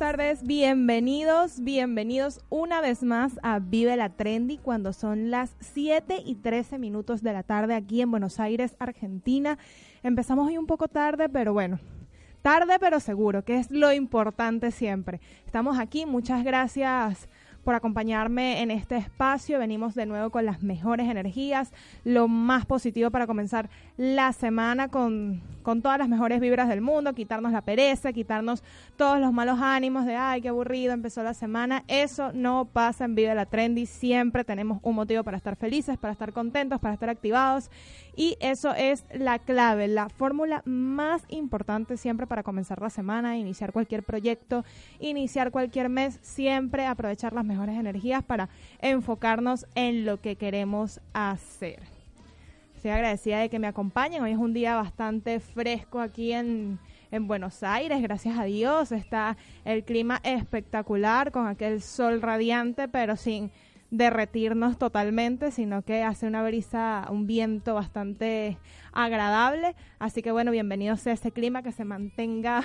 tardes, bienvenidos, bienvenidos una vez más a Vive la Trendy cuando son las 7 y 13 minutos de la tarde aquí en Buenos Aires, Argentina. Empezamos hoy un poco tarde, pero bueno, tarde pero seguro, que es lo importante siempre. Estamos aquí, muchas gracias por acompañarme en este espacio. Venimos de nuevo con las mejores energías, lo más positivo para comenzar la semana con, con todas las mejores vibras del mundo, quitarnos la pereza, quitarnos todos los malos ánimos de, ay, qué aburrido, empezó la semana. Eso no pasa en Vive la Trendy. Siempre tenemos un motivo para estar felices, para estar contentos, para estar activados. Y eso es la clave, la fórmula más importante siempre para comenzar la semana, iniciar cualquier proyecto, iniciar cualquier mes, siempre aprovechar las mejores energías para enfocarnos en lo que queremos hacer. Estoy agradecida de que me acompañen. Hoy es un día bastante fresco aquí en, en Buenos Aires, gracias a Dios. Está el clima espectacular con aquel sol radiante, pero sin derretirnos totalmente, sino que hace una brisa, un viento bastante agradable. Así que bueno, bienvenidos a este clima, que se mantenga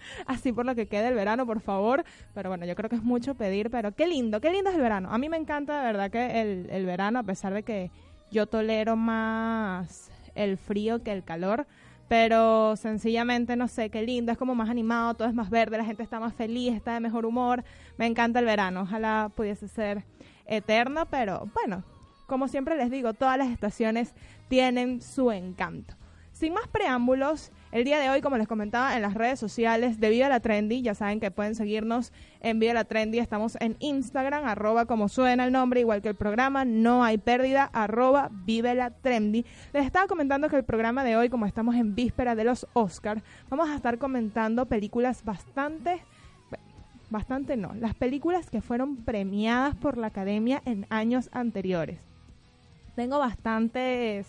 así por lo que quede el verano, por favor. Pero bueno, yo creo que es mucho pedir, pero qué lindo, qué lindo es el verano. A mí me encanta de verdad que el, el verano, a pesar de que yo tolero más el frío que el calor. Pero sencillamente, no sé, qué lindo, es como más animado, todo es más verde, la gente está más feliz, está de mejor humor. Me encanta el verano, ojalá pudiese ser eterno, pero bueno, como siempre les digo, todas las estaciones tienen su encanto. Sin más preámbulos, el día de hoy, como les comentaba en las redes sociales de Viva la Trendy, ya saben que pueden seguirnos en Viva la Trendy, estamos en Instagram, arroba como suena el nombre, igual que el programa, no hay pérdida, arroba Vive la Trendy. Les estaba comentando que el programa de hoy, como estamos en víspera de los Oscars, vamos a estar comentando películas bastante bastante no, las películas que fueron premiadas por la academia en años anteriores. Tengo bastantes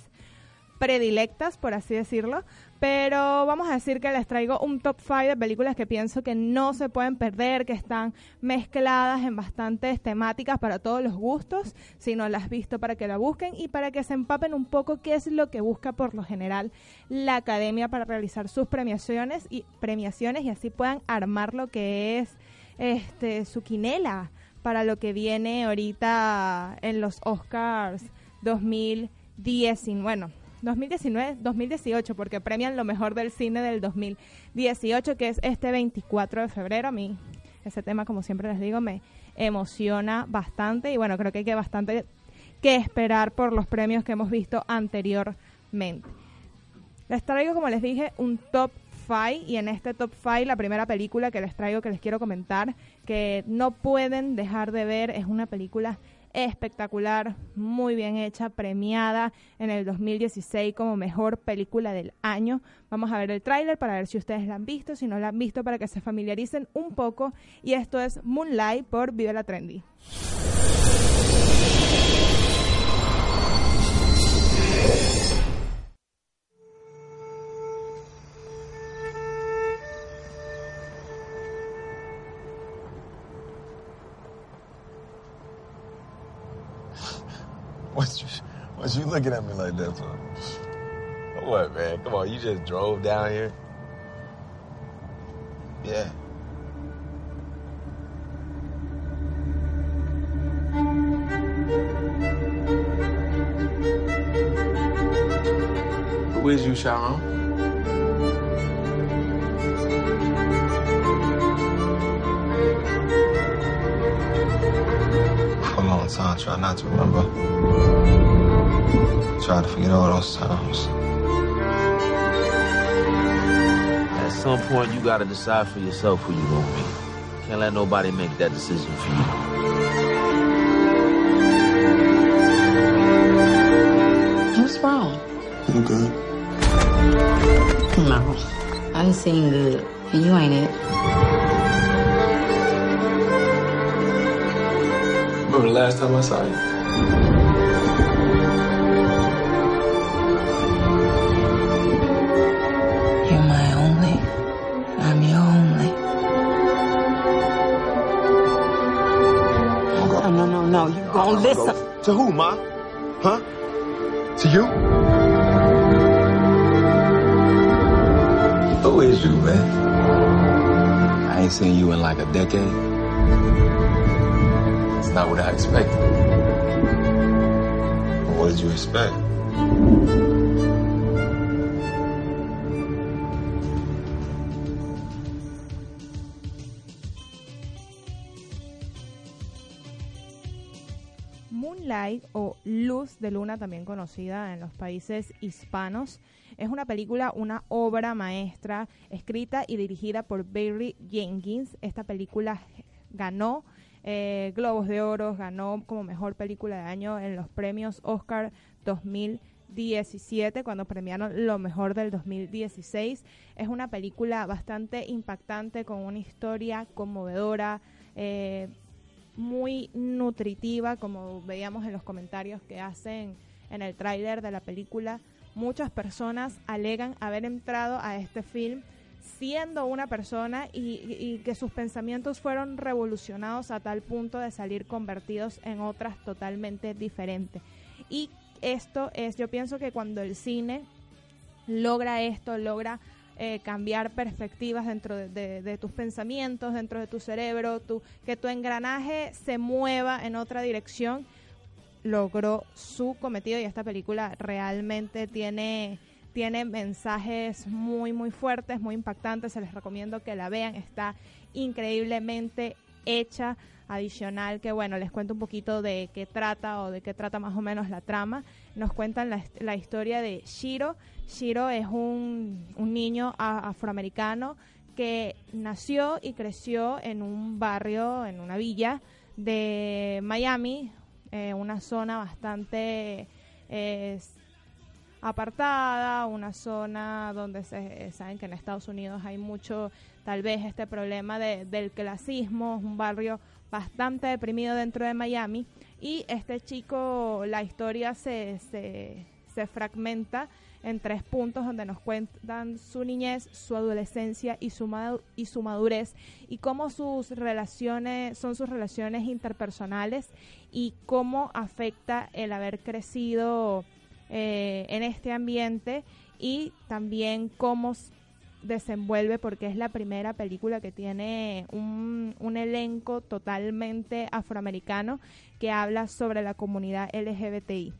predilectas, por así decirlo, pero vamos a decir que les traigo un top 5 de películas que pienso que no se pueden perder, que están mezcladas en bastantes temáticas para todos los gustos, si no las has visto para que la busquen y para que se empapen un poco qué es lo que busca por lo general la academia para realizar sus premiaciones y premiaciones y así puedan armar lo que es este su quinela para lo que viene ahorita en los Oscars 2019. Bueno, 2019, 2018, porque premian lo mejor del cine del 2018, que es este 24 de febrero. A mí ese tema, como siempre les digo, me emociona bastante y bueno, creo que hay que bastante que esperar por los premios que hemos visto anteriormente. Les traigo, como les dije, un top 5 y en este top 5 la primera película que les traigo que les quiero comentar que no pueden dejar de ver es una película espectacular, muy bien hecha, premiada en el 2016 como mejor película del año. Vamos a ver el tráiler para ver si ustedes la han visto, si no la han visto para que se familiaricen un poco y esto es Moonlight por Vive la Trendy. What you, what you looking at me like that for? What, man? Come on, you just drove down here? Yeah. Who is you, Sharon? For a long time, try not to remember. Try to forget all those times. At some point, you gotta decide for yourself who you gonna be. Can't let nobody make that decision for you. What's wrong? I'm good. No, I ain't seen good, and you ain't it. Remember the last time I saw you? You're my only. I'm your only. No, no, no, no. You gon' listen. To who, Ma? Huh? To you? Who is you, man? I ain't seen you in like a decade. It's not what I expected. What did you expect? Moonlight o Luz de Luna, también conocida en los países hispanos, es una película, una obra maestra escrita y dirigida por Barry Jenkins. Esta película ganó eh, Globos de Oro, ganó como mejor película de año en los premios Oscar 2017, cuando premiaron lo mejor del 2016. Es una película bastante impactante, con una historia conmovedora. eh, muy nutritiva, como veíamos en los comentarios que hacen en el tráiler de la película. Muchas personas alegan haber entrado a este film siendo una persona y, que sus pensamientos fueron revolucionados a tal punto de salir convertidos en otras totalmente diferentes. Y esto es, yo pienso que cuando el cine logra esto, logra eh, cambiar perspectivas dentro de, de- de tus pensamientos, dentro de tu cerebro, tu, que tu engranaje se mueva en otra dirección, logró su cometido y esta película realmente tiene tiene mensajes muy muy fuertes, muy impactantes, se les recomiendo que la vean, está increíblemente hecha, adicional que bueno, les cuento un poquito de qué trata o de qué trata más o menos la trama. Nos cuentan la, la historia de Shiro. Shiro es un, un niño afroamericano que nació y creció en un barrio, en una villa de Miami, eh, una zona bastante eh, apartada, una zona donde se, eh, saben que en Estados Unidos hay mucho, tal vez, este problema de- del clasismo, un barrio bastante deprimido dentro de Miami y este chico, la historia se, se, se fragmenta en tres puntos donde nos cuentan su niñez, su adolescencia y su, y su madurez y cómo sus relaciones son sus relaciones interpersonales y cómo afecta el haber crecido eh, en este ambiente y también cómo desenvuelve porque es la primera película que tiene un, un elenco totalmente afroamericano que habla sobre la comunidad LGBTI.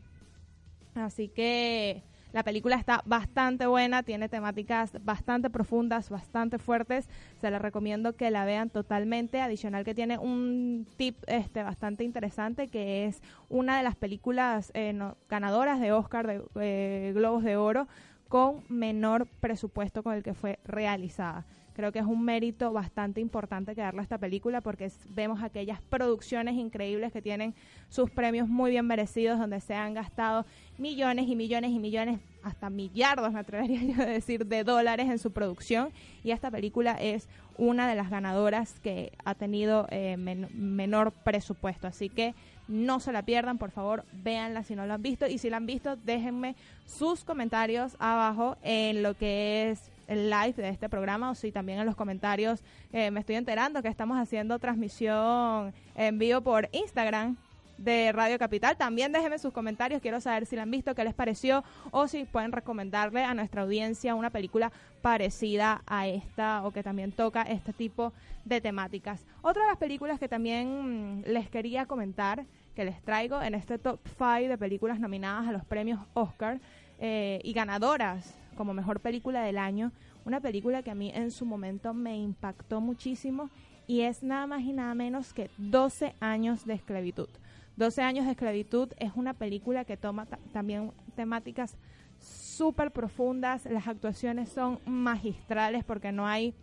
Así que la película está bastante buena, tiene temáticas bastante profundas, bastante fuertes. Se la recomiendo que la vean totalmente. Adicional que tiene un tip este bastante interesante que es una de las películas eh, ganadoras de Oscar de eh, Globos de Oro con menor presupuesto con el que fue realizada. Creo que es un mérito bastante importante que darle a esta película porque vemos aquellas producciones increíbles que tienen sus premios muy bien merecidos, donde se han gastado millones y millones y millones, hasta millardos, me atrevería yo a decir, de dólares en su producción. Y esta película es una de las ganadoras que ha tenido eh, men- menor presupuesto. Así que no se la pierdan, por favor, véanla si no la han visto. Y si la han visto, déjenme sus comentarios abajo en lo que es el live de este programa o si también en los comentarios eh, me estoy enterando que estamos haciendo transmisión en vivo por Instagram de Radio Capital. También déjenme sus comentarios, quiero saber si la han visto, qué les pareció o si pueden recomendarle a nuestra audiencia una película parecida a esta o que también toca este tipo de temáticas. Otra de las películas que también mm, les quería comentar, que les traigo en este top 5 de películas nominadas a los premios Oscar eh, y ganadoras como mejor película del año, una película que a mí en su momento me impactó muchísimo y es nada más y nada menos que 12 años de esclavitud. 12 años de esclavitud es una película que toma ta- también temáticas súper profundas, las actuaciones son magistrales porque no hay,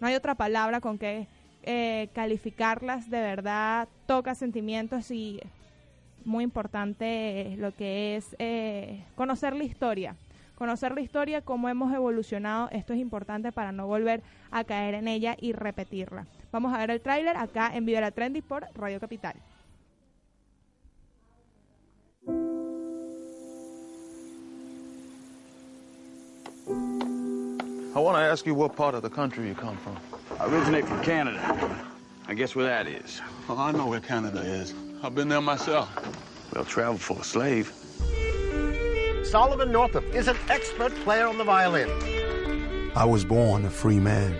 no hay otra palabra con que eh, calificarlas, de verdad toca sentimientos y muy importante lo que es eh, conocer la historia conocer la historia, cómo hemos evolucionado. Esto es importante para no volver a caer en ella y repetirla. Vamos a ver el tráiler acá en Viva la Trendy por Radio Capital. I want to ask you what part of the country you come from. I originate from Canada. I guess where that is. Oh, I know where Canada is. I've been there myself. Well, travel for a slave. Solomon Northup is an expert player on the violin. I was born a free man,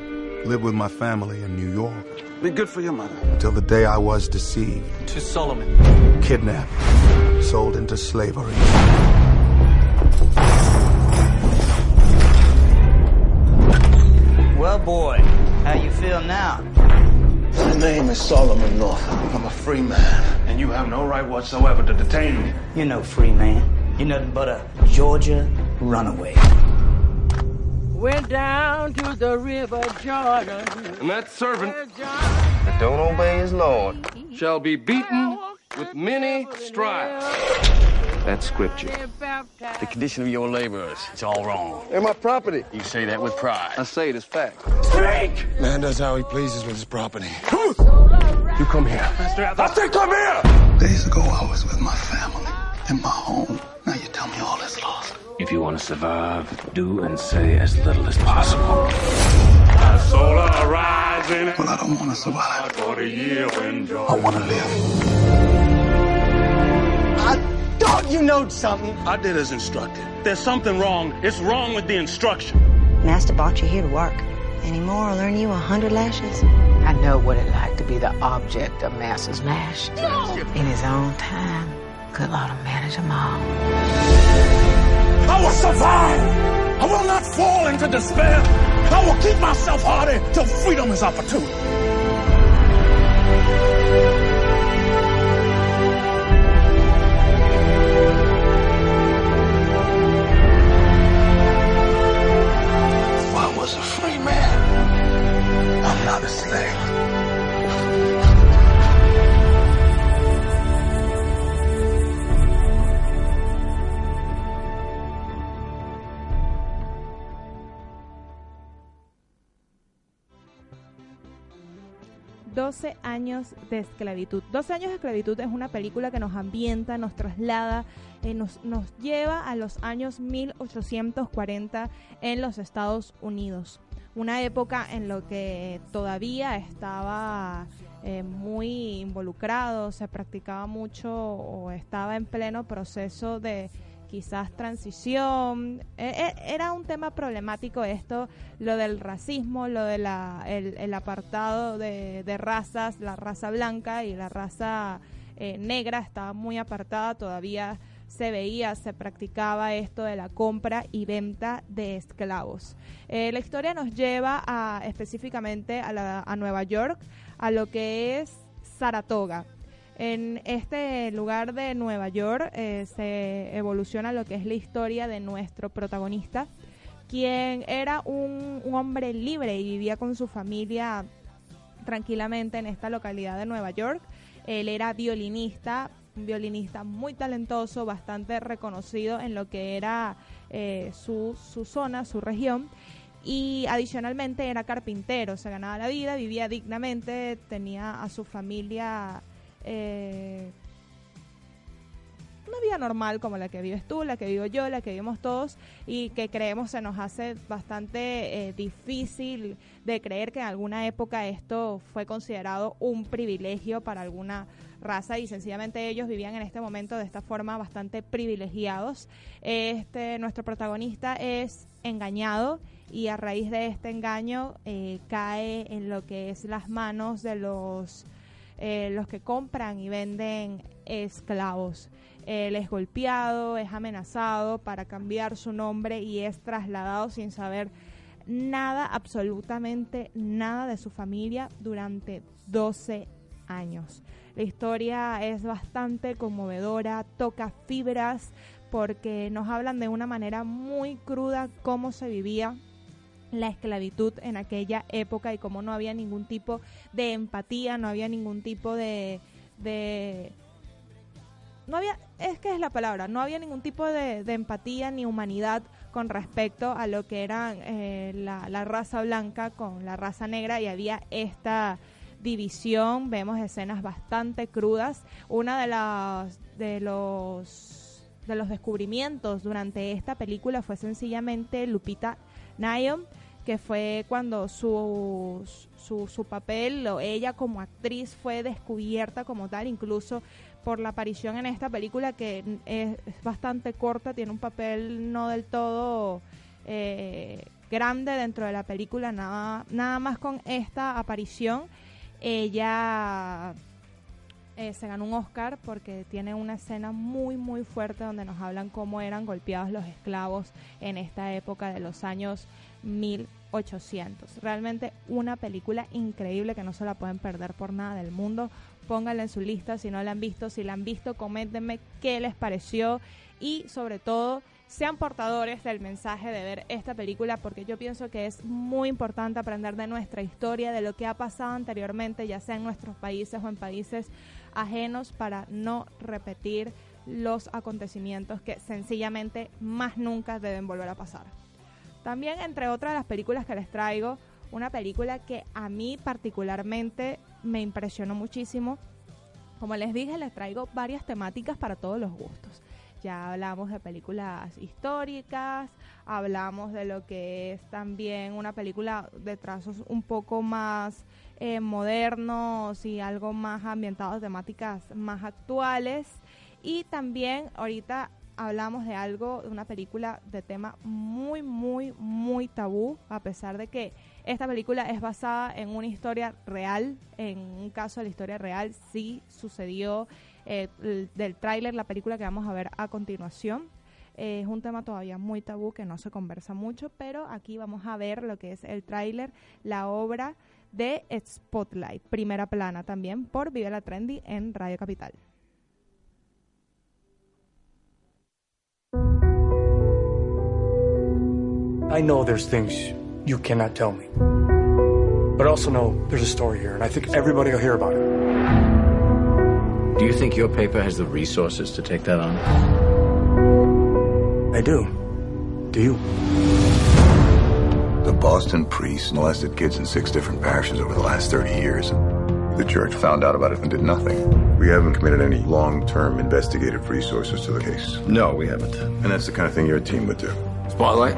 lived with my family in New York. Be good for your mother. Until the day I was deceived, To Solomon. kidnapped, sold into slavery. Well, boy, how you feel now? My name is Solomon Northup. I'm a free man, and you have no right whatsoever to detain me. You're no free man. You're nothing but a Georgia runaway. Went down to the river Jordan. And that servant that don't obey his Lord shall be beaten with many stripes. That's scripture. The condition of your laborers, it's all wrong. And my property. You say that with pride. I say it as fact. Speak! Man does how he pleases with his property. You come here. I say come here! Days ago, I was with my family in my home. Now you tell me all is lost. If you want to survive, do and say as little as possible. Solar rising. Well, I don't want to survive. For the year I want to live. I thought you knowed something. I did as instructed. There's something wrong. It's wrong with the instruction. Master brought you here to work. Any more will earn you a hundred lashes. I know what it like to be the object of Master's lash. In his own time, good Lord will manage them all. I will survive. I will not fall into despair. I will keep myself hardy till freedom is opportune. 12 años de esclavitud. 12 años de esclavitud es una película que nos ambienta, nos traslada, eh, nos, nos lleva a los años 1840 en los Estados Unidos. Una época en la que todavía estaba eh, muy involucrado, se practicaba mucho o estaba en pleno proceso de quizás transición. Eh, eh, era un tema problemático esto, lo del racismo, lo del el, apartado de, de razas, la raza blanca y la raza eh, negra estaba muy apartada, todavía se veía, se practicaba esto de la compra y venta de esclavos. La historia nos lleva a, específicamente a, la- a Nueva York, a lo que es Saratoga. En este lugar de Nueva York eh, se evoluciona lo que es la historia de nuestro protagonista, quien era un, un hombre libre y vivía con su familia tranquilamente en esta localidad de Nueva York. Él era violinista, un violinista muy talentoso, bastante reconocido en lo que era eh, su, su zona, su región. Y adicionalmente era carpintero, se ganaba la vida, vivía dignamente, tenía a su familia eh, una vida normal como la que vives tú, la que vivo yo, la que vivimos todos y que creemos se nos hace bastante eh, difícil de creer que en alguna época esto fue considerado un privilegio para alguna raza y sencillamente ellos vivían en este momento de esta forma bastante privilegiados. Este nuestro protagonista es engañado y a raíz de este engaño eh, cae en lo que es las manos de los eh, los que compran y venden esclavos. Él es golpeado, es amenazado para cambiar su nombre y es trasladado sin saber nada, absolutamente nada de su familia durante 12 años. La historia es bastante conmovedora, toca fibras porque nos hablan de una manera muy cruda cómo se vivía la esclavitud en aquella época y cómo no había ningún tipo de empatía, no había ningún tipo de, de no había, es que es la palabra, no había ningún tipo de, empatía ni humanidad con respecto a lo que eran eh, la, la raza blanca con la raza negra y había esta división, vemos escenas bastante crudas. Una de las de los de los descubrimientos durante esta película fue sencillamente Lupita Nyong, que fue cuando su, su, su papel o ella como actriz fue descubierta como tal, incluso por la aparición en esta película que es, bastante corta, tiene un papel no del todo eh, grande dentro de la película, nada, nada más con esta aparición ella eh, se ganó un Oscar porque tiene una escena muy muy fuerte donde nos hablan cómo eran golpeados los esclavos en esta época de los años 1800. Realmente una película increíble que no se la pueden perder por nada del mundo. Pónganla en su lista si no la han visto. Si la han visto, coméntenme qué les pareció y sobre todo sean portadores del mensaje de ver esta película porque yo pienso que es muy importante aprender de nuestra historia, de lo que ha pasado anteriormente, ya sea en nuestros países o en países ajenos, para no repetir los acontecimientos que sencillamente más nunca deben volver a pasar. También, entre otras las películas que les traigo, una película que a mí particularmente me impresionó muchísimo. Como les dije, les traigo varias temáticas para todos los gustos. Ya hablamos de películas históricas, hablamos de lo que es también una película de trazos un poco más eh, modernos y algo más ambientados, temáticas más actuales. Y también ahorita hablamos de algo, de una película de tema muy, muy, muy tabú, a pesar de que esta película es basada en una historia real, en un caso de la historia real, sí sucedió eh, el- del tráiler, la película que vamos a ver a continuación. Eh, es un tema todavía muy tabú que no se conversa mucho, pero aquí vamos a ver lo que es el tráiler, la obra de Spotlight, primera plana también por Vive la Trendy en Radio Capital. I know there's things you cannot tell me. But I also know there's a story here, and I think everybody will hear about it. Do you think your paper has the resources to take that on? I do. Do you? The Boston priests molested kids in six different parishes over the last 30 years. The church found out about it and did nothing. We haven't committed any long-term investigative resources to the case. No, we haven't. And that's the kind of thing your team would do. Spotlight?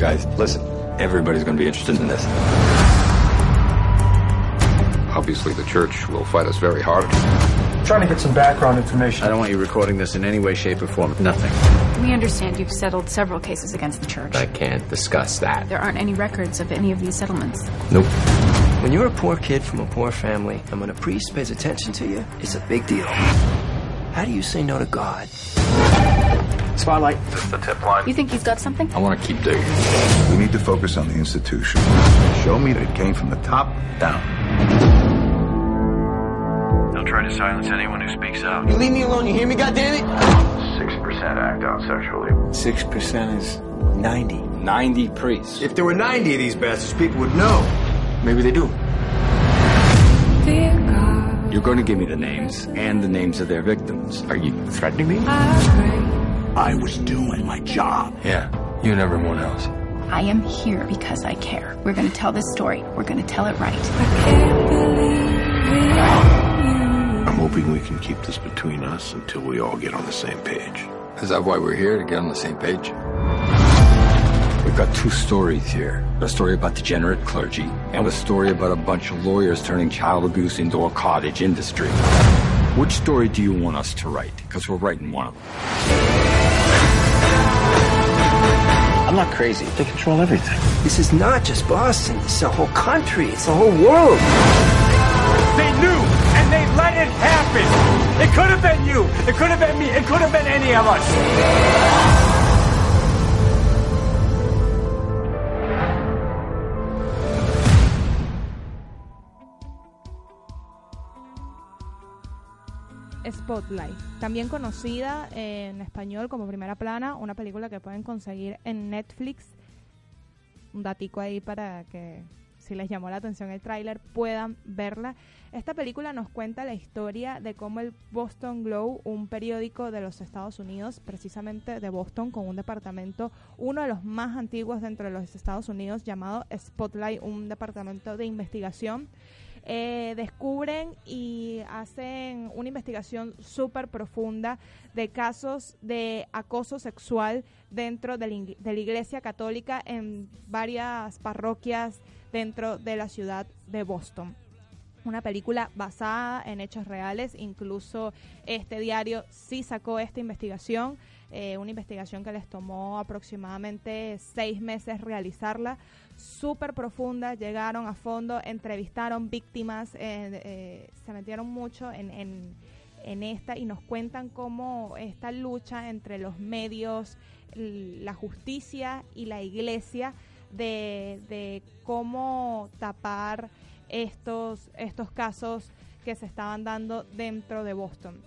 Guys, listen. Everybody's going to be interested in this. Obviously, the church will fight us very hard. trying to get some background information. I don't want you recording this in any way, shape, or form. Nothing. We understand you've settled several cases against the church. I can't discuss that. There aren't any records of any of these settlements. Nope. When you're a poor kid from a poor family, and when a priest pays attention to you, it's a big deal. How do you say no to God? Spotlight. Just the tip line. You think he's got something? I want to keep digging. We need to focus on the institution. Show me that it came from the top down. They'll try to silence anyone who speaks out. You leave me alone, you hear me, goddammit? 6% act out sexually. 6% is 90. 90 priests. If there were 90 of these bastards, people would know. Maybe they do. You're going to give me the names and the names of their victims. Are you threatening me? I was doing my job. Yeah, you and everyone else. I am here because I care. We're going to tell this story. We're going to tell it right. I'm hoping we can keep this between us until we all get on the same page. Is that why we're here, to get on the same page? We've got two stories here. A story about degenerate clergy, and a story about a bunch of lawyers turning child abuse into a cottage industry. Which story do you want us to write? Because we're writing one of them. I'm not crazy. They control everything. This is not just Boston. It's a whole country. It's a whole world. They knew, and they let it happen. It could have been you. It could have been me. It could have. Spotlight, también conocida en español como Primera Plana, una película que pueden conseguir en Netflix. Un datico ahí para que si les llamó la atención el tráiler, puedan verla. Esta película nos cuenta la historia de cómo el Boston Globe, un periódico de los Estados Unidos, precisamente de Boston, con un departamento, uno de los más antiguos dentro de los Estados Unidos, llamado Spotlight, un departamento de investigación, eh, descubren y hacen una investigación súper profunda de casos de acoso sexual dentro de la, Iglesia Católica en varias parroquias dentro de la ciudad de Boston una película basada en hechos reales, incluso este diario sí sacó esta investigación, eh, una investigación que les tomó aproximadamente seis meses realizarla, súper profunda, llegaron a fondo, entrevistaron víctimas, eh, eh, se metieron mucho en, en, esta y nos cuentan cómo esta lucha entre los medios, la justicia y la iglesia de, de cómo tapar estos, estos casos que se estaban dando dentro de Boston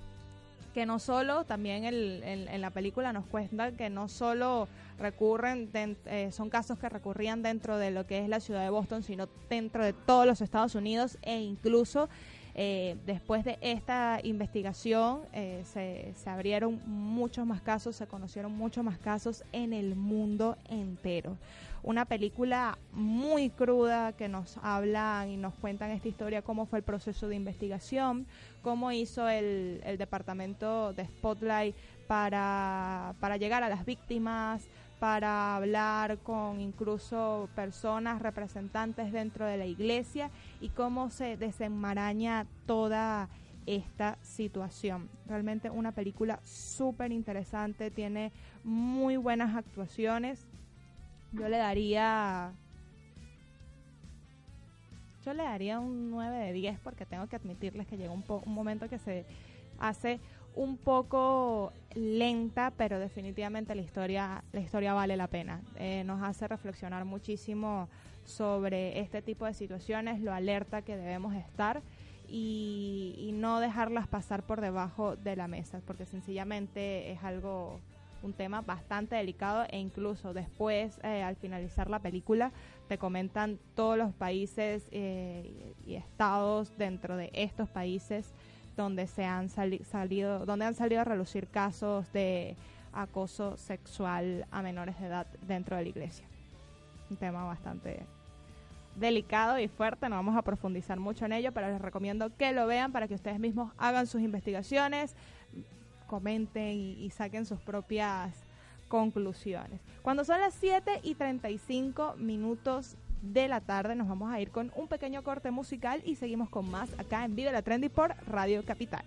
que no solo, también el, en, la película nos cuentan que no solo recurren, eh, son casos que recurrían dentro de lo que es la ciudad de Boston, sino dentro de todos los Estados Unidos e incluso eh, después de esta investigación eh, se, se, abrieron muchos más casos, se conocieron muchos más casos en el mundo entero. Una película muy cruda que nos hablan y nos cuentan esta historia, cómo fue el proceso de investigación, cómo hizo el, el departamento de Spotlight para, para llegar a las víctimas, para hablar con incluso personas representantes dentro de la iglesia y cómo se desenmaraña toda esta situación. Realmente una película súper interesante, tiene muy buenas actuaciones. Yo le daría yo le daría un 9 de 10 porque tengo que admitirles que llegó un, un momento que se hace un poco lenta, pero definitivamente la historia, la historia vale la pena. Eh, nos hace reflexionar muchísimo sobre este tipo de situaciones, lo alerta que debemos estar y, no dejarlas pasar por debajo de la mesa, porque sencillamente es algo, un tema bastante delicado e incluso después, eh, al finalizar la película, te comentan todos los países eh, y estados dentro de estos países donde se han salido, donde han salido a relucir casos de acoso sexual a menores de edad dentro de la iglesia. Un tema bastante delicado y fuerte, no vamos a profundizar mucho en ello, pero les recomiendo que lo vean para que ustedes mismos hagan sus investigaciones, comenten y, saquen sus propias conclusiones. Cuando son las 7 y 35 minutos de la tarde. Nos vamos a ir con un pequeño corte musical y seguimos con más acá en Vive la Trendy por Radio Capital.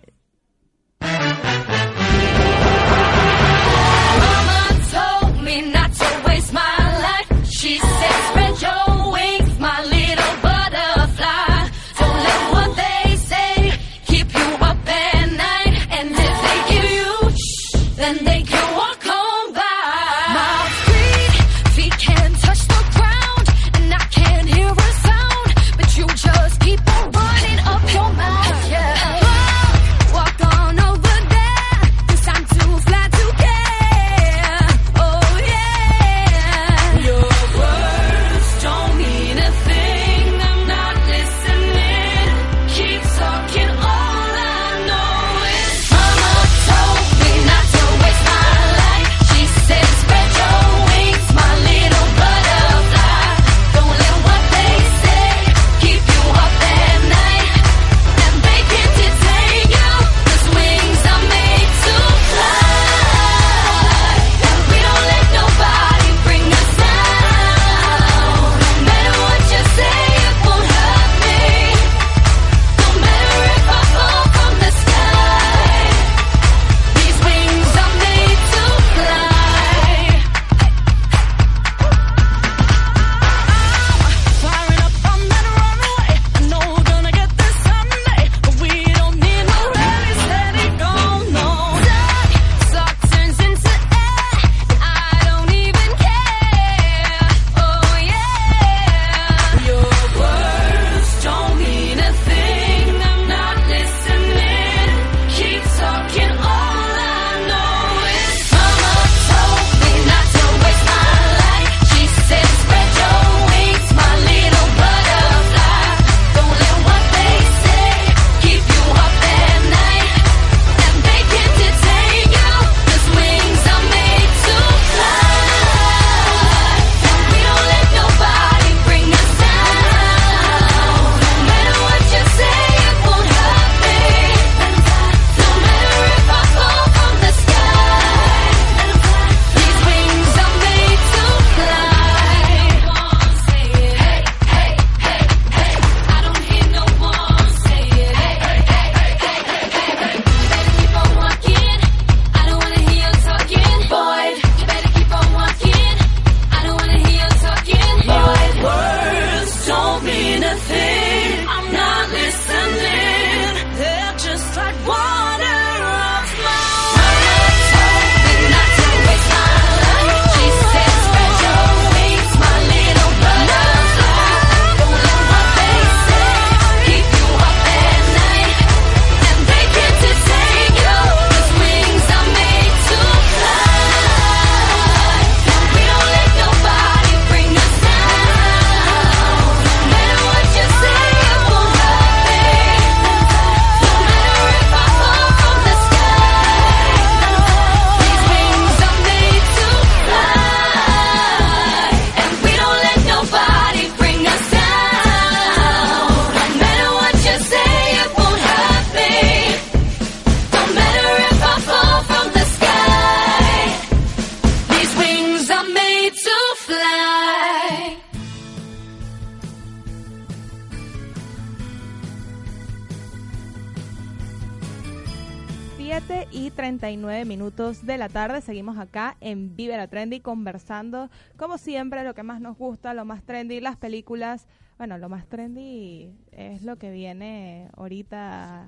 Tarde. Seguimos acá en Vive la Trendy conversando, como siempre, lo que más nos gusta, lo más trendy, las películas. Bueno, lo más trendy es lo que viene ahorita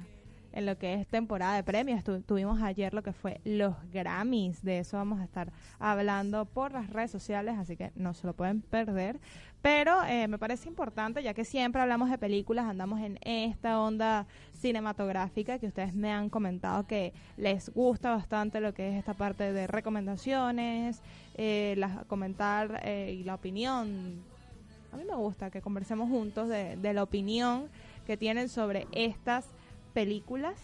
en lo que es temporada de premios. tuvimos ayer lo que fue los Grammys. De eso vamos a estar hablando por las redes sociales, así que no se lo pueden perder. Pero eh, me parece importante, ya que siempre hablamos de películas, andamos en esta onda cinematográfica que ustedes me han comentado que les gusta bastante lo que es esta parte de recomendaciones, eh, comentar eh, y la opinión. A mí me gusta que conversemos juntos de, de la opinión que tienen sobre estas películas.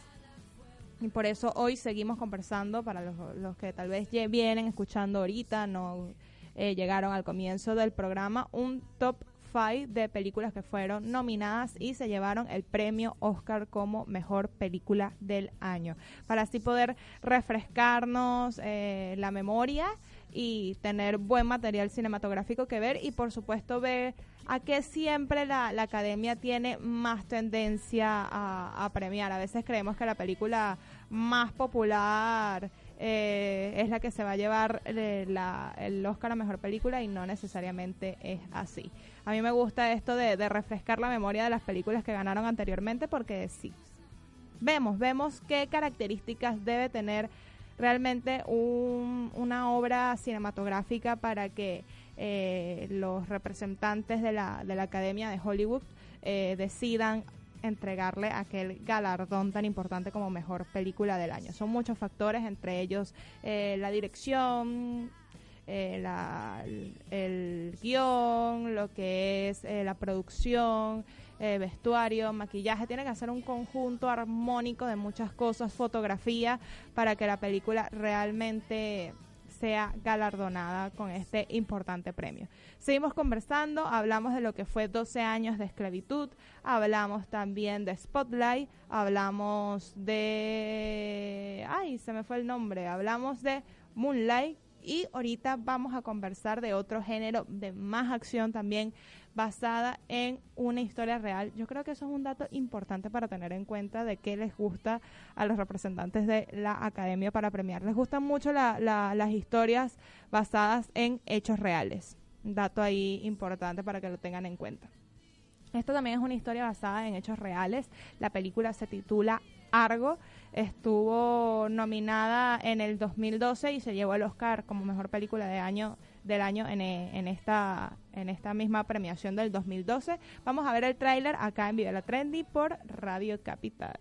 Y por eso hoy seguimos conversando para los, que tal vez vienen escuchando ahorita, no eh, llegaron al comienzo del programa, un top 5 de películas que fueron nominadas y se llevaron el premio Oscar como mejor película del año. Para así poder refrescarnos eh, la memoria y tener buen material cinematográfico que ver y por supuesto ver a qué siempre la, academia tiene más tendencia a, premiar. A veces creemos que la película más popular eh, es la que se va a llevar eh, el Oscar a Mejor Película y no necesariamente es así. A mí me gusta esto de, refrescar la memoria de las películas que ganaron anteriormente porque sí, vemos, vemos qué características debe tener realmente una obra cinematográfica para que eh, los representantes de la, de la Academia de Hollywood eh, decidan entregarle aquel galardón tan importante como mejor película del año. Son muchos factores, entre ellos eh, la dirección, la, el guion, lo que es la producción, vestuario, maquillaje, tiene que hacer un conjunto armónico de muchas cosas, fotografía, para que la película realmente sea galardonada con este importante premio. Seguimos conversando, hablamos de lo que fue 12 años de esclavitud, hablamos también de Spotlight, hablamos de... ¡Ay, se me fue el nombre! Hablamos de Moonlight y ahorita vamos a conversar de otro género de más acción también basada en una historia real. Yo creo que eso es un dato importante para tener en cuenta de qué les gusta a los representantes de la academia para premiar. Les gustan mucho las historias basadas en hechos reales. Dato ahí importante para que lo tengan en cuenta. Esto también es una historia basada en hechos reales. La película se titula Argo estuvo nominada en el 2012 y se llevó el Oscar como mejor película de año del año en, en esta en esta misma premiación del 2012. Vamos a ver el tráiler acá en Vive la Trendy por Radio Capital.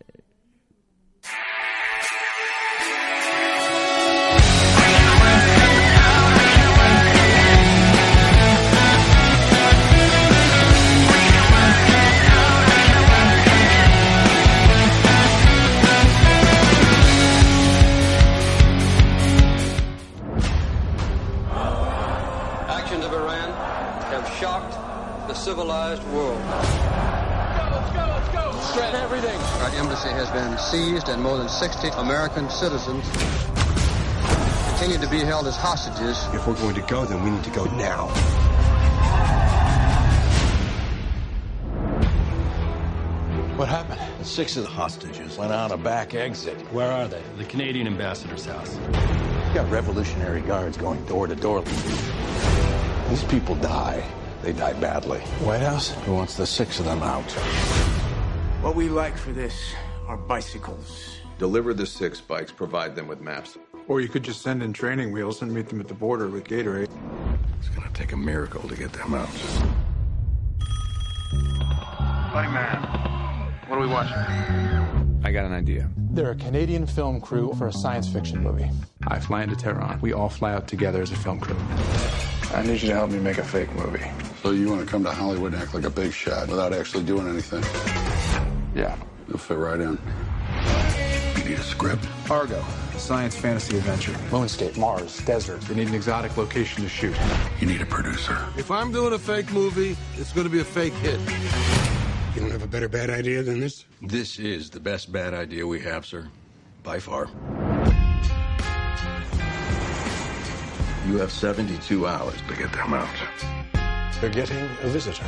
Civilized world. Let's go, let's go, let's go. everything. Our embassy has been seized and more than 60 American citizens continue to be held as hostages. If we're going to go, then we need to go now. What happened? Six of the hostages went out a back exit. Where are they? The Canadian ambassador's house. You got Revolutionary Guards going door to door. These people die they died badly. White House? Who wants the six of them out? What we like for this are bicycles. Deliver the six bikes, provide them with maps. Or you could just send in training wheels and meet them at the border with Gatorade. It's gonna take a miracle to get them out. Buddy man, what are we watching? I got an idea. They're a Canadian film crew for a science fiction movie. I fly into Tehran. We all fly out together as a film crew. I need you to help me make a fake movie. So you want to come to Hollywood and act like a big shot without actually doing anything? Yeah. You'll fit right in. You need a script? Argo, science fantasy adventure. Moonscape, Mars, desert. You need an exotic location to shoot. You need a producer. If I'm doing a fake movie, it's going to be a fake hit. You don't have a better bad idea than this? This is the best bad idea we have, sir. By far. You have 72 hours to get them out. They're getting a visitor.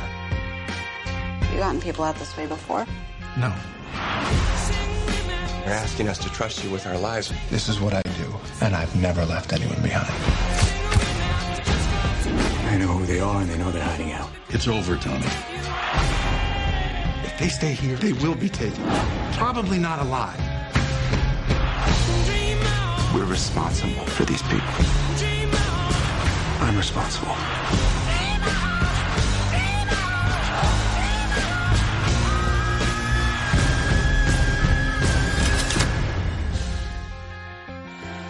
You gotten people out this way before? No. You're asking us to trust you with our lives. This is what I do, and I've never left anyone behind. I know who they are, and they know they're hiding out. It's over, Tony. If they stay here, they will be taken. Probably not alive. We're responsible for these people. I'm responsible.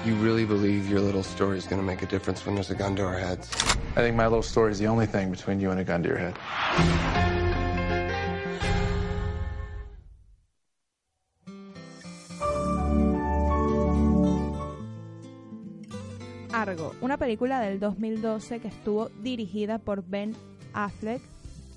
You really believe your little story is going to make a difference when there's a gun to our heads? I think my little story is the only thing between you and a gun to your head. Una película del 2012 que estuvo dirigida por Ben Affleck,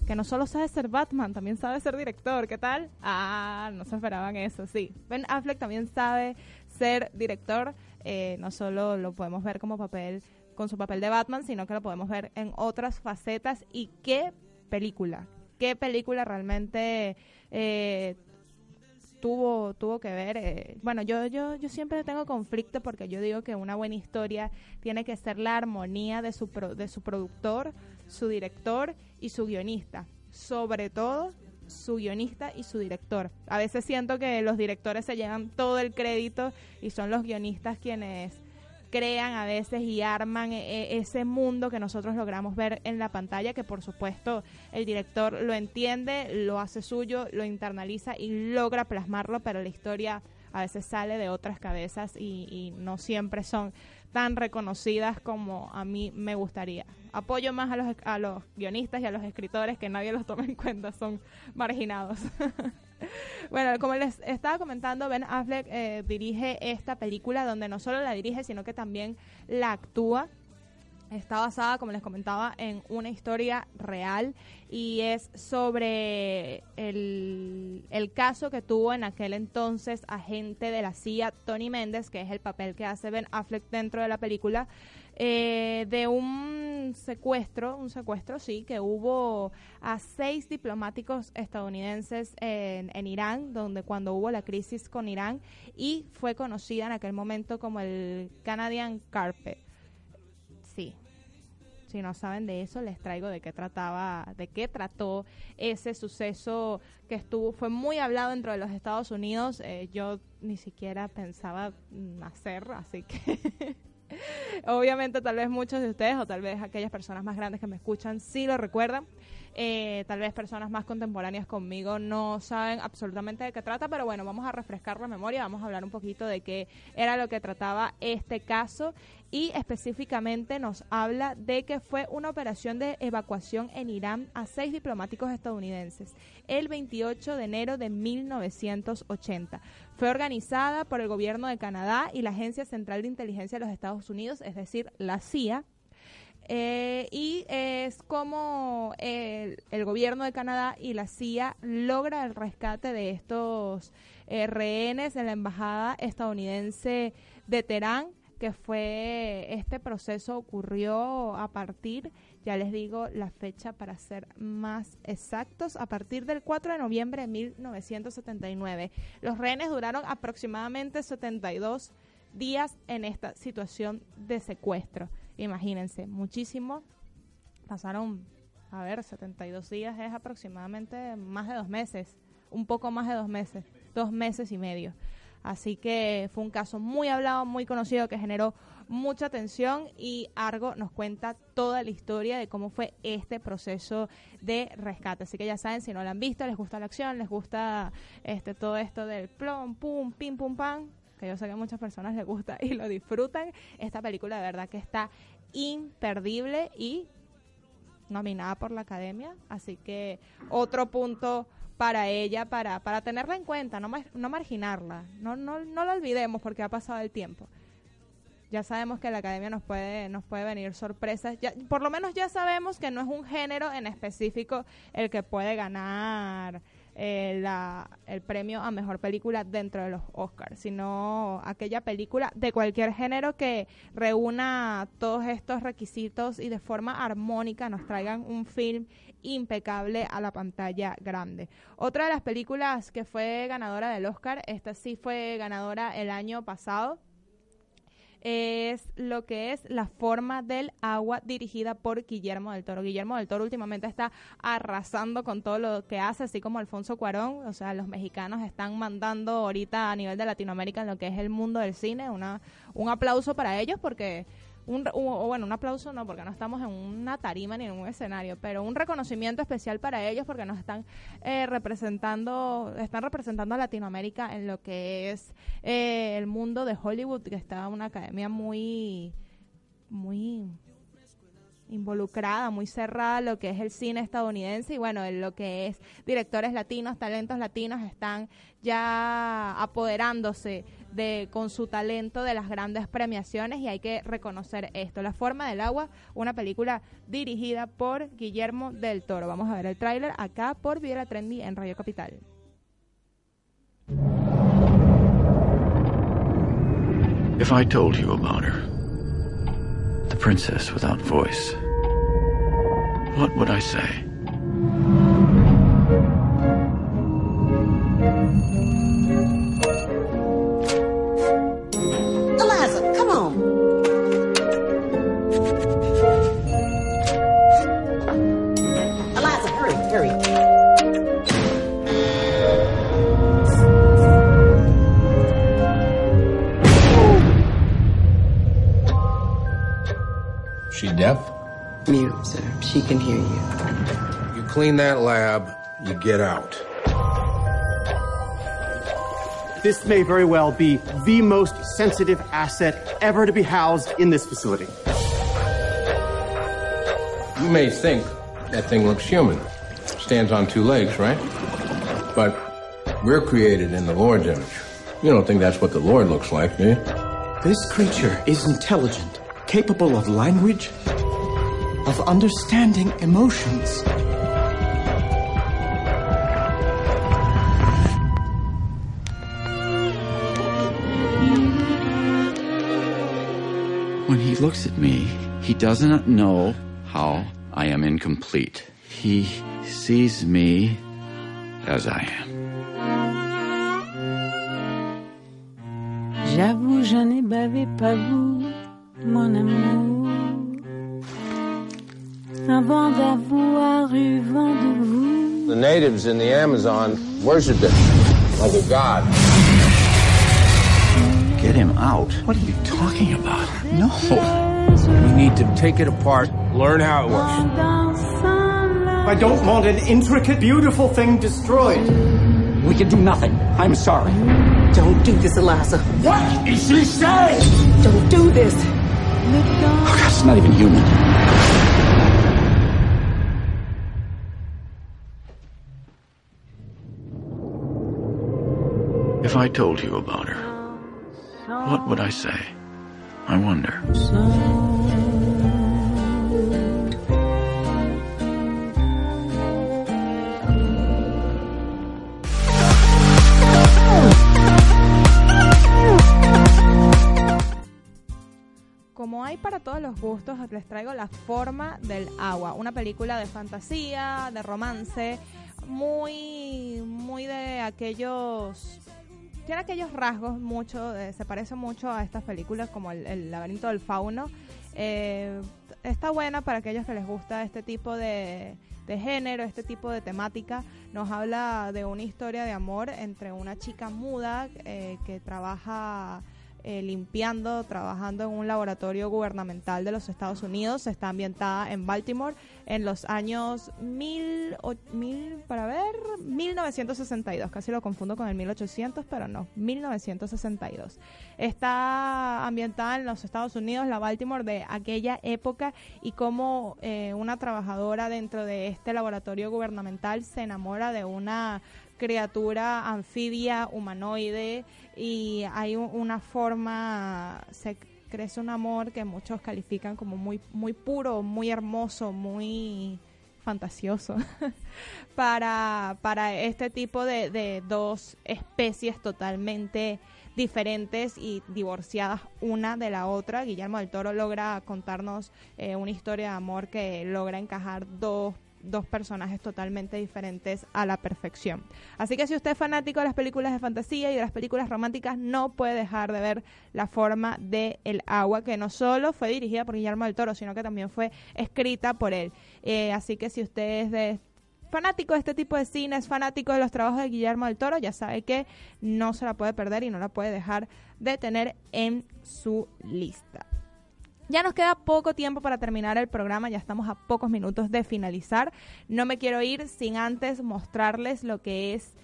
que no solo sabe ser Batman, también sabe ser director. ¿Qué tal? Ah, no se esperaban eso, sí. Ben Affleck también sabe ser director. Eh, no solo lo podemos ver como papel con su papel de Batman, sino que lo podemos ver en otras facetas. Y qué película, qué película realmente eh, tuvo tuvo que ver eh, bueno yo yo yo siempre tengo conflicto porque yo digo que una buena historia tiene que ser la armonía de su pro- de su productor su director y su guionista. Sobre todo su guionista y su director. A veces siento que los directores se llevan todo el crédito y son los guionistas quienes crean a veces y arman eh, ese mundo que nosotros logramos ver en la pantalla, que por supuesto el director lo entiende, lo hace suyo, lo internaliza y logra plasmarlo, pero la historia a veces sale de otras cabezas y, y no siempre son tan reconocidas como a mí me gustaría. Apoyo más a los, a los guionistas y a los escritores que nadie los toma en cuenta, son marginados. Bueno, como les estaba comentando, Ben Affleck eh, dirige esta película donde no solo la dirige, sino que también la actúa. Está basada, como les comentaba, en una historia real y es sobre el, el caso que tuvo en aquel entonces agente de la CIA, Tony Méndez, que es el papel que hace Ben Affleck dentro de la película, eh, de un secuestro, un secuestro, sí, que hubo a seis diplomáticos estadounidenses en, en Irán, donde cuando hubo la crisis con Irán, y fue conocida en aquel momento como el Canadian Carpet. Sí. Si no saben de eso, les traigo de qué trataba, de qué trató ese suceso que estuvo, fue muy hablado dentro de los Estados Unidos. Eh, yo ni siquiera pensaba nacer, así que Obviamente, tal vez muchos de ustedes o tal vez aquellas personas más grandes que me escuchan sí lo recuerdan. Eh, tal vez personas más contemporáneas conmigo no saben absolutamente de qué trata, pero bueno, vamos a refrescar la memoria, vamos a hablar un poquito de qué era lo que trataba este caso y específicamente nos habla de que fue una operación de evacuación en Irán a seis diplomáticos estadounidenses el 28 de enero de 1980. Fue organizada por el gobierno de Canadá y la Agencia Central de Inteligencia de los Estados Unidos, es decir, la CIA. Eh, y es como el, el, gobierno de Canadá y la CIA logra el rescate de estos eh, rehenes en la embajada estadounidense de Teherán que fue este proceso ocurrió a partir, ya les digo la fecha para ser más exactos, a partir del 4 de noviembre de 1979. Los rehenes duraron aproximadamente 72 días en esta situación de secuestro. Imagínense, muchísimo. Pasaron, a ver, 72 días es aproximadamente más de dos meses, un poco más de dos meses, dos meses y medio. Así que fue un caso muy hablado, muy conocido, que generó mucha atención y Argo nos cuenta toda la historia de cómo fue este proceso de rescate. Así que ya saben, si no la han visto, les gusta la acción, les gusta este todo esto del plom, pum, pim, pum, pam, que yo sé que a muchas personas les gusta y lo disfrutan. Esta película de verdad que está imperdible y nominada por la academia. Así que otro punto para ella, para, para tenerla en cuenta, no, no marginarla, no, no, no la olvidemos porque ha pasado el tiempo. Ya sabemos que la academia nos puede, nos puede venir sorpresas. Ya, por lo menos ya sabemos que no es un género en específico el que puede ganar eh, la, el premio a mejor película dentro de los Oscars, sino aquella película de cualquier género que reúna todos estos requisitos y de forma armónica nos traigan un film impecable a la pantalla grande. Otra de las películas que fue ganadora del Oscar, esta sí fue ganadora el año pasado, es lo que es La forma del agua dirigida por Guillermo del Toro. Guillermo del Toro últimamente está arrasando con todo lo que hace, así como Alfonso Cuarón, o sea, los mexicanos están mandando ahorita a nivel de Latinoamérica en lo que es el mundo del cine, una, un aplauso para ellos porque un, bueno, un aplauso no, porque no estamos en una tarima ni en un escenario, pero un reconocimiento especial para ellos porque nos están eh, representando, están representando a Latinoamérica en lo que es eh, el mundo de Hollywood, que está una academia muy, muy involucrada, muy cerrada lo que es el cine estadounidense y bueno, en lo que es directores latinos, talentos latinos están ya apoderándose de con su talento de las grandes premiaciones y hay que reconocer esto. La forma del agua, una película dirigida por Guillermo del Toro. Vamos a ver el tráiler acá por Viera Trendy en Radio Capital. If I told you about her, the princess without voice, what would? Sir. She can hear you. You clean that lab, you get out. This may very well be the most sensitive asset ever to be housed in this facility. You may think that thing looks human. Stands on two legs, right? But we're created in the Lord's image. You don't think that's what the Lord looks like, do you? This creature is intelligent, capable of language, of understanding emotions. When he looks at me, he does not know how I am incomplete. He sees me as I am. J'avoue, je n'ai bavé pas vous, mon amour. Avant d'avoir eu vent de vous. The natives in the Amazon worship it like a god. Get him out. What are you talking about? No. We need to take it apart, learn how it works. I don't want an intricate, beautiful thing destroyed. We can do nothing. I'm sorry. Don't do this, Eliza. What is she saying? Don't do this. Oh, God, it's not even human. If I told you about her, what would I say? I wonder. Como hay para todos los gustos, les traigo La forma del agua, una película de fantasía, de romance, muy, muy de aquellos tiene aquellos rasgos mucho, eh, se parece mucho a estas películas como el, laberinto del fauno. Eh, está buena para aquellos que les gusta este tipo de, género, este tipo de temática. Nos habla de una historia de amor entre una chica muda eh, que trabaja eh, limpiando, trabajando en un laboratorio gubernamental de los Estados Unidos. Está ambientada en Baltimore en los años mil, mil, para ver, 1962. Casi lo confundo con el 1800, pero no, 1962. Está ambientada en los Estados Unidos, la Baltimore de aquella época y cómo eh, una trabajadora dentro de este laboratorio gubernamental se enamora de una criatura anfibia humanoide y hay una forma, se crece un amor que muchos califican como muy, muy puro, muy hermoso, muy fantasioso para, para este tipo de, de dos especies totalmente diferentes y divorciadas una de la otra. Guillermo del Toro logra contarnos eh, una historia de amor que logra encajar dos dos personajes totalmente diferentes a la perfección. Así que si usted es fanático de las películas de fantasía y de las películas románticas, no puede dejar de ver La forma del el agua, que no solo fue dirigida por Guillermo del Toro, sino que también fue escrita por él. Eh, así que si usted es de fanático de este tipo de cine, es fanático de los trabajos de Guillermo del Toro, ya sabe que no se la puede perder y no la puede dejar de tener en su lista. Ya nos queda poco tiempo para terminar el programa, ya estamos a pocos minutos de finalizar. No me quiero ir sin antes mostrarles lo que es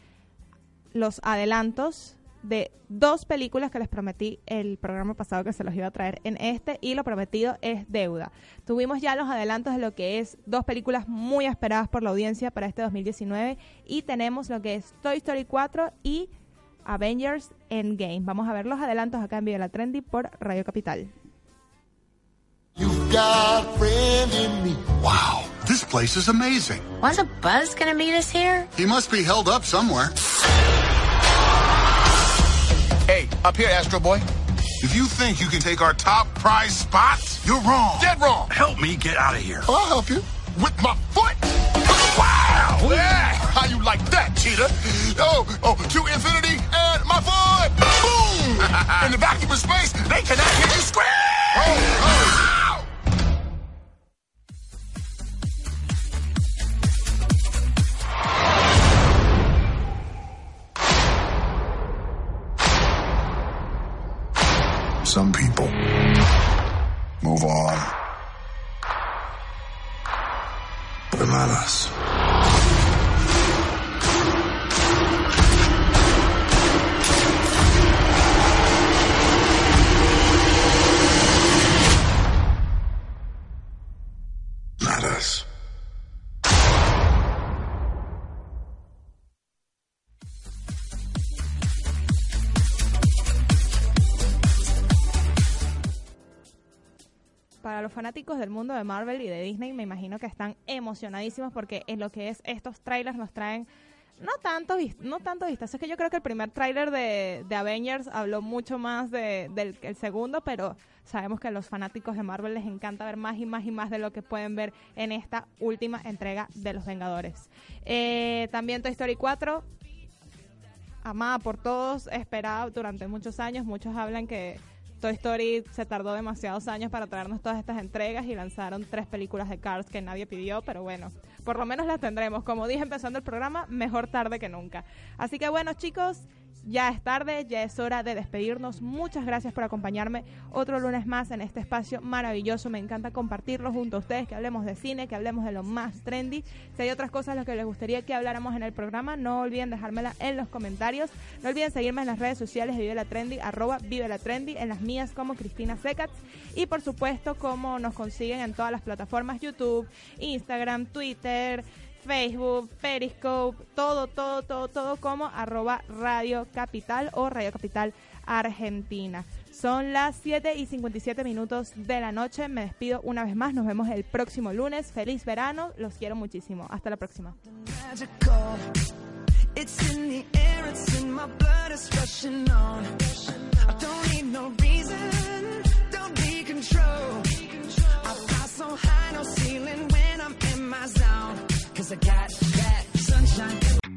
los adelantos de dos películas que les prometí el programa pasado que se los iba a traer en este y lo prometido es deuda. Tuvimos ya los adelantos de lo que es dos películas muy esperadas por la audiencia para este 2019 y tenemos lo que es Toy Story 4 y Avengers Endgame. Vamos a ver los adelantos acá en Viva la Trendy por Radio Capital. You've got a friend in me. Wow, this place is amazing. Wasn't Buzz gonna meet us here? He must be held up somewhere. Hey, up here, Astro Boy. If you think you can take our top prize spots, you're wrong. Dead wrong. Help me get out of here. Oh, I'll help you. With my foot? Wow! Yeah! How you like that, cheetah? Oh, oh, to infinity and my foot! Boom! In the vacuum of space, they cannot hear you scream! Oh, oh. Some people move on. But not us. Fanáticos del mundo de Marvel y de Disney, me imagino que están emocionadísimos porque en lo que es estos trailers nos traen no tanto no tanto vistas. Es que yo creo que el primer tráiler de, de, Avengers habló mucho más de, del el segundo, pero sabemos que a los fanáticos de Marvel les encanta ver más y más y más de lo que pueden ver en esta última entrega de Los Vengadores. Eh, también Toy Story 4, amada por todos, esperada durante muchos años. Muchos hablan que Toy Story se tardó demasiados años para traernos todas estas entregas y lanzaron tres películas de Cars que nadie pidió, pero bueno, por lo menos las tendremos. Como dije empezando el programa, mejor tarde que nunca. Así que bueno, chicos, ya es tarde, ya es hora de despedirnos. Muchas gracias por acompañarme otro lunes más en este espacio maravilloso. Me encanta compartirlo junto a ustedes, que hablemos de cine, que hablemos de lo más trendy. Si hay otras cosas de las que les gustaría que habláramos en el programa, no olviden dejármela en los comentarios. No olviden seguirme en las redes sociales de Vive la Trendy, arroba Vive la Trendy, en las mías como Cristina Secats. Y por supuesto, como nos consiguen en todas las plataformas YouTube, Instagram, Twitter. Facebook, Periscope, todo, todo, todo, todo como arroba Radio Capital o Radio Capital Argentina. Son las 7 y 57 minutos de la noche. Me despido una vez más. Nos vemos el próximo lunes. Feliz verano. Los quiero muchísimo. Hasta la próxima. a cat.